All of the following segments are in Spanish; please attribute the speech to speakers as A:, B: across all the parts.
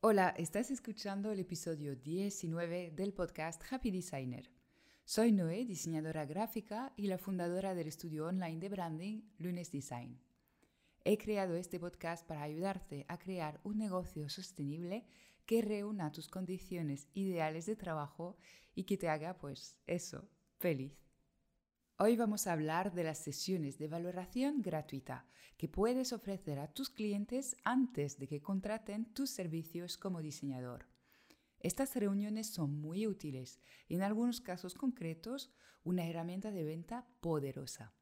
A: Hola, estás escuchando el episodio 19 del podcast Happy Designer. Soy Noé, diseñadora gráfica y la fundadora del estudio online de branding Lunes Design. He creado este podcast para ayudarte a crear un negocio sostenible que reúna tus condiciones ideales de trabajo y que te haga, pues, eso, feliz. Hoy vamos a hablar de las sesiones de valoración gratuita que puedes ofrecer a tus clientes antes de que contraten tus servicios como diseñador. Estas reuniones son muy útiles y en algunos casos concretos una herramienta de venta poderosa.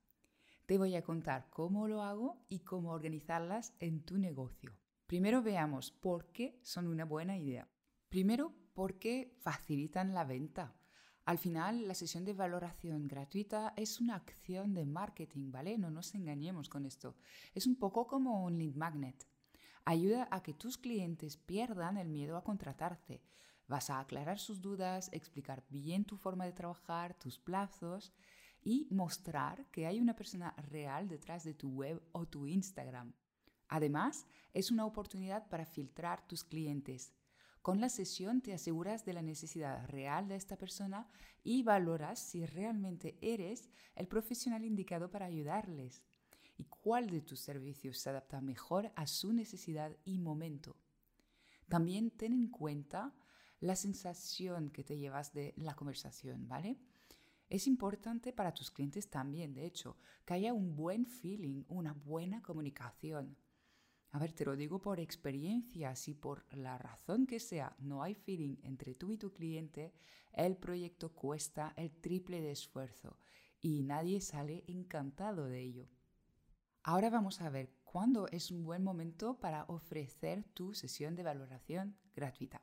A: Te voy a contar cómo lo hago y cómo organizarlas en tu negocio. Primero veamos por qué son una buena idea. Primero, porque facilitan la venta. Al final, la sesión de valoración gratuita es una acción de marketing, ¿vale? No nos engañemos con esto. Es un poco como un lead magnet. Ayuda a que tus clientes pierdan el miedo a contratarte. Vas a aclarar sus dudas, explicar bien tu forma de trabajar, tus plazos y mostrar que hay una persona real detrás de tu web o tu Instagram. Además, es una oportunidad para filtrar tus clientes con la sesión te aseguras de la necesidad real de esta persona y valoras si realmente eres el profesional indicado para ayudarles y cuál de tus servicios se adapta mejor a su necesidad y momento. También ten en cuenta la sensación que te llevas de la conversación, ¿vale? Es importante para tus clientes también, de hecho, que haya un buen feeling, una buena comunicación. A ver, te lo digo por experiencia, si por la razón que sea no hay feeling entre tú y tu cliente, el proyecto cuesta el triple de esfuerzo y nadie sale encantado de ello. Ahora vamos a ver cuándo es un buen momento para ofrecer tu sesión de valoración gratuita.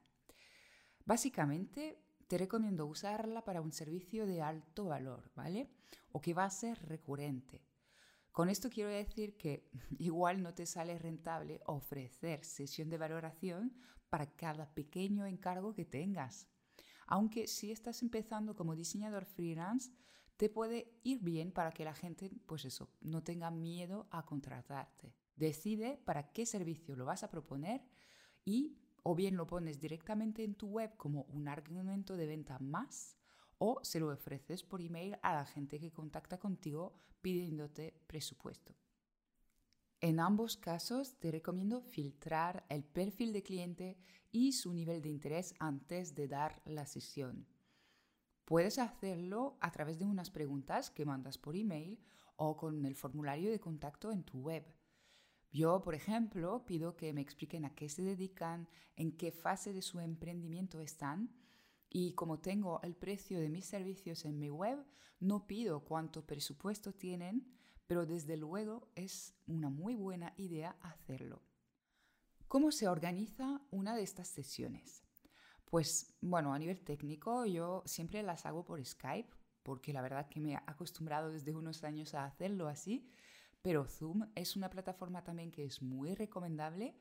A: Básicamente, te recomiendo usarla para un servicio de alto valor, ¿vale? O que va a ser recurrente. Con esto quiero decir que igual no te sale rentable ofrecer sesión de valoración para cada pequeño encargo que tengas. Aunque si estás empezando como diseñador freelance, te puede ir bien para que la gente, pues eso, no tenga miedo a contratarte. Decide para qué servicio lo vas a proponer y o bien lo pones directamente en tu web como un argumento de venta más o se lo ofreces por email a la gente que contacta contigo pidiéndote presupuesto. En ambos casos te recomiendo filtrar el perfil de cliente y su nivel de interés antes de dar la sesión. Puedes hacerlo a través de unas preguntas que mandas por email o con el formulario de contacto en tu web. Yo, por ejemplo, pido que me expliquen a qué se dedican, en qué fase de su emprendimiento están y como tengo el precio de mis servicios en mi web, no pido cuánto presupuesto tienen, pero desde luego es una muy buena idea hacerlo. ¿Cómo se organiza una de estas sesiones? Pues bueno, a nivel técnico yo siempre las hago por Skype, porque la verdad que me he acostumbrado desde unos años a hacerlo así, pero Zoom es una plataforma también que es muy recomendable,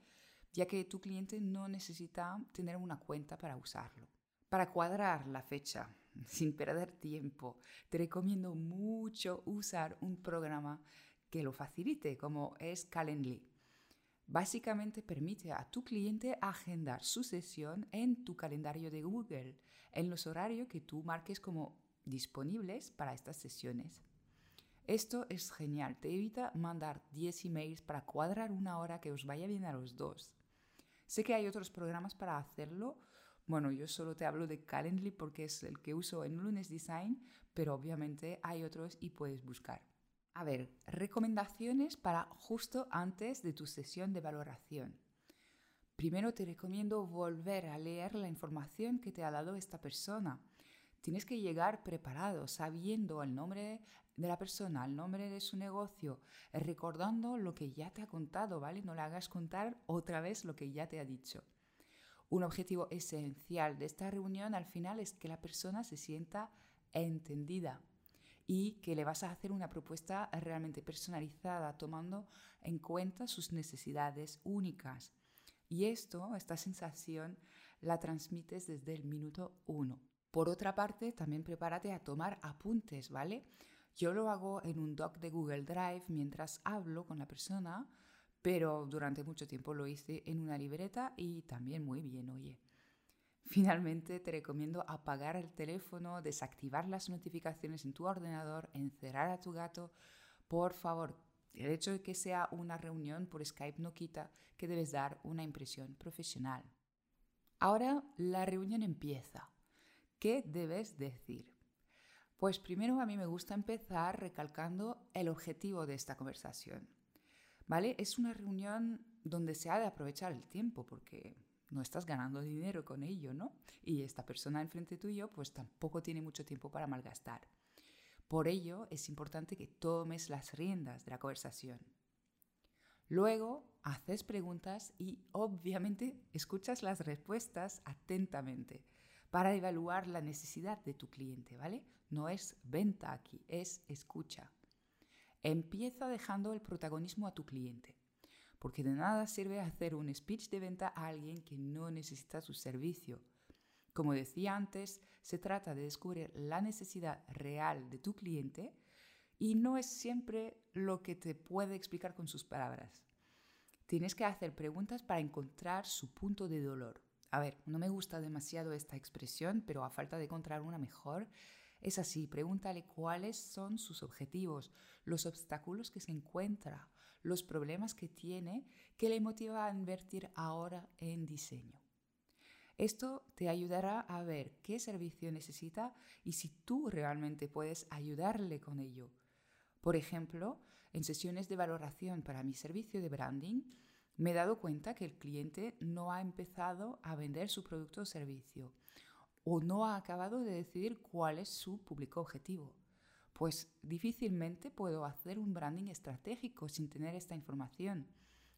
A: ya que tu cliente no necesita tener una cuenta para usarlo. Para cuadrar la fecha, sin perder tiempo, te recomiendo mucho usar un programa que lo facilite, como es Calendly. Básicamente permite a tu cliente agendar su sesión en tu calendario de Google, en los horarios que tú marques como disponibles para estas sesiones. Esto es genial, te evita mandar 10 emails para cuadrar una hora que os vaya bien a los dos. Sé que hay otros programas para hacerlo, bueno, yo solo te hablo de Calendly porque es el que uso en Lunes Design, pero obviamente hay otros y puedes buscar. A ver, recomendaciones para justo antes de tu sesión de valoración. Primero te recomiendo volver a leer la información que te ha dado esta persona. Tienes que llegar preparado, sabiendo el nombre de la persona, el nombre de su negocio, recordando lo que ya te ha contado, ¿vale? No le hagas contar otra vez lo que ya te ha dicho. Un objetivo esencial de esta reunión al final es que la persona se sienta entendida y que le vas a hacer una propuesta realmente personalizada tomando en cuenta sus necesidades únicas. Y esto, esta sensación, la transmites desde el minuto uno. Por otra parte, también prepárate a tomar apuntes, ¿vale? Yo lo hago en un doc de Google Drive mientras hablo con la persona pero durante mucho tiempo lo hice en una libreta y también muy bien, oye. Finalmente te recomiendo apagar el teléfono, desactivar las notificaciones en tu ordenador, encerrar a tu gato. Por favor, el hecho de que sea una reunión por Skype no quita que debes dar una impresión profesional. Ahora la reunión empieza. ¿Qué debes decir? Pues primero a mí me gusta empezar recalcando el objetivo de esta conversación. ¿Vale? Es una reunión donde se ha de aprovechar el tiempo porque no estás ganando dinero con ello, ¿no? Y esta persona enfrente tuyo pues tampoco tiene mucho tiempo para malgastar. Por ello es importante que tomes las riendas de la conversación. Luego haces preguntas y obviamente escuchas las respuestas atentamente para evaluar la necesidad de tu cliente, ¿vale? No es venta aquí, es escucha. Empieza dejando el protagonismo a tu cliente porque de nada sirve hacer un speech de venta a alguien que no necesita su servicio. Como decía antes, se trata de descubrir la necesidad real de tu cliente y no es siempre lo que te puede explicar con sus palabras. Tienes que hacer preguntas para encontrar su punto de dolor. A ver, no me gusta demasiado esta expresión, pero a falta de encontrar una mejor, es así, pregúntale cuáles son sus objetivos, los obstáculos que se encuentra, los problemas que tiene que le motiva a invertir ahora en diseño. Esto te ayudará a ver qué servicio necesita y si tú realmente puedes ayudarle con ello. Por ejemplo, en sesiones de valoración para mi servicio de branding, me he dado cuenta que el cliente no ha empezado a vender su producto o servicio o no ha acabado de decidir cuál es su público objetivo. Pues difícilmente puedo hacer un branding estratégico sin tener esta información.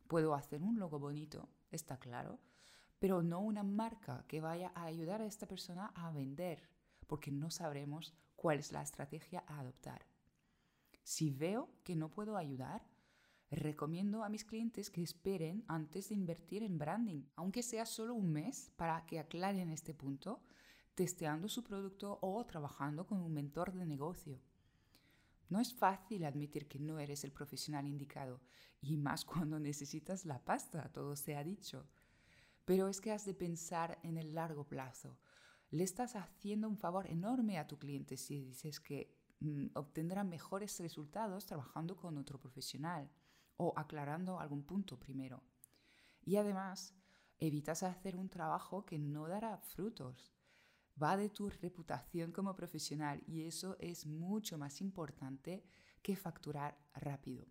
A: Puedo hacer un logo bonito, está claro, pero no una marca que vaya a ayudar a esta persona a vender, porque no sabremos cuál es la estrategia a adoptar. Si veo que no puedo ayudar, recomiendo a mis clientes que esperen antes de invertir en branding, aunque sea solo un mes, para que aclaren este punto, testeando su producto o trabajando con un mentor de negocio. No es fácil admitir que no eres el profesional indicado, y más cuando necesitas la pasta, todo se ha dicho. Pero es que has de pensar en el largo plazo. Le estás haciendo un favor enorme a tu cliente si dices que mm, obtendrá mejores resultados trabajando con otro profesional o aclarando algún punto primero. Y además, evitas hacer un trabajo que no dará frutos va de tu reputación como profesional y eso es mucho más importante que facturar rápido.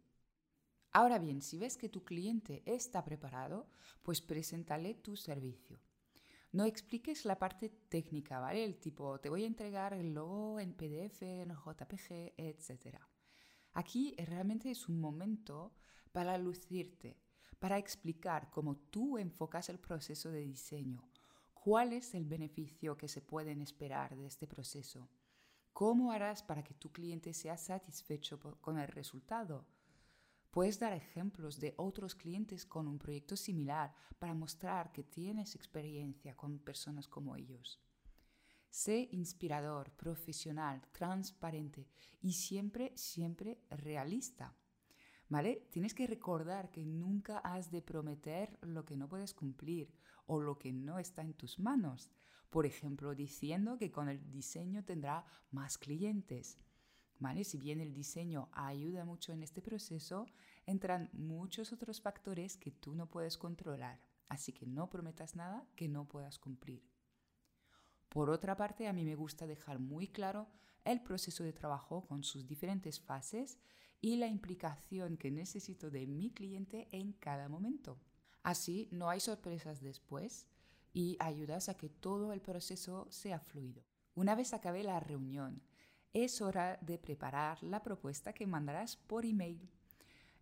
A: Ahora bien, si ves que tu cliente está preparado, pues preséntale tu servicio. No expliques la parte técnica, ¿vale? El tipo, te voy a entregar el logo en PDF, en JPG, etc. Aquí realmente es un momento para lucirte, para explicar cómo tú enfocas el proceso de diseño, ¿Cuál es el beneficio que se pueden esperar de este proceso? ¿Cómo harás para que tu cliente sea satisfecho con el resultado? Puedes dar ejemplos de otros clientes con un proyecto similar para mostrar que tienes experiencia con personas como ellos. Sé inspirador, profesional, transparente y siempre, siempre realista. ¿Vale? Tienes que recordar que nunca has de prometer lo que no puedes cumplir o lo que no está en tus manos. Por ejemplo, diciendo que con el diseño tendrá más clientes. ¿Vale? Si bien el diseño ayuda mucho en este proceso, entran muchos otros factores que tú no puedes controlar. Así que no prometas nada que no puedas cumplir. Por otra parte, a mí me gusta dejar muy claro el proceso de trabajo con sus diferentes fases y la implicación que necesito de mi cliente en cada momento. Así no hay sorpresas después y ayudas a que todo el proceso sea fluido. Una vez acabe la reunión, es hora de preparar la propuesta que mandarás por email.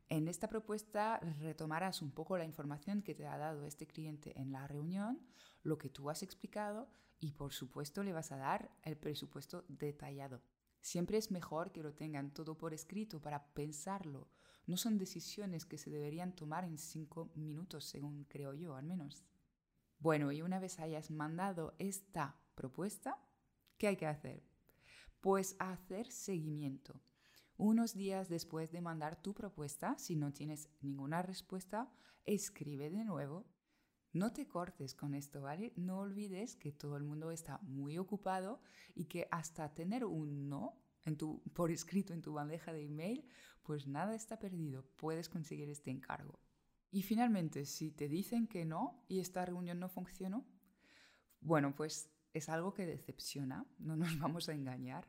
A: En esta propuesta retomarás un poco la información que te ha dado este cliente en la reunión, lo que tú has explicado y por supuesto le vas a dar el presupuesto detallado. Siempre es mejor que lo tengan todo por escrito para pensarlo, no son decisiones que se deberían tomar en cinco minutos, según creo yo, al menos. Bueno, y una vez hayas mandado esta propuesta, ¿qué hay que hacer? Pues hacer seguimiento. Unos días después de mandar tu propuesta, si no tienes ninguna respuesta, escribe de nuevo. No te cortes con esto, ¿vale? No olvides que todo el mundo está muy ocupado y que hasta tener un no por escrito en tu bandeja de email, pues nada está perdido, puedes conseguir este encargo. Y finalmente, si te dicen que no y esta reunión no funcionó, bueno, pues es algo que decepciona, no nos vamos a engañar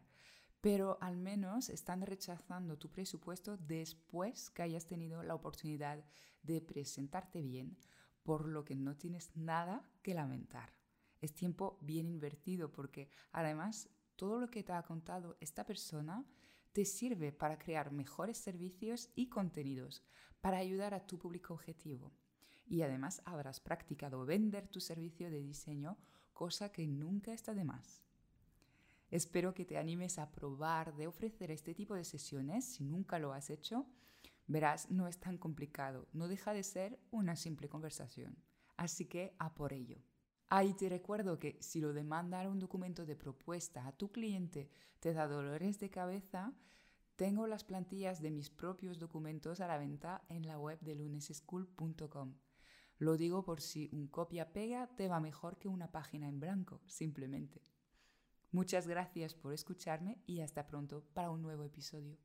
A: pero al menos están rechazando tu presupuesto después que hayas tenido la oportunidad de presentarte bien, por lo que no tienes nada que lamentar. Es tiempo bien invertido porque además todo lo que te ha contado esta persona te sirve para crear mejores servicios y contenidos para ayudar a tu público objetivo. Y además habrás practicado vender tu servicio de diseño, cosa que nunca está de más. Espero que te animes a probar de ofrecer este tipo de sesiones si nunca lo has hecho. Verás, no es tan complicado, no deja de ser una simple conversación. Así que a por ello. Ahí te recuerdo que si lo de mandar un documento de propuesta a tu cliente te da dolores de cabeza, tengo las plantillas de mis propios documentos a la venta en la web de lunesschool.com. Lo digo por si un copia-pega te va mejor que una página en blanco, simplemente. Muchas gracias por escucharme y hasta pronto para un nuevo episodio.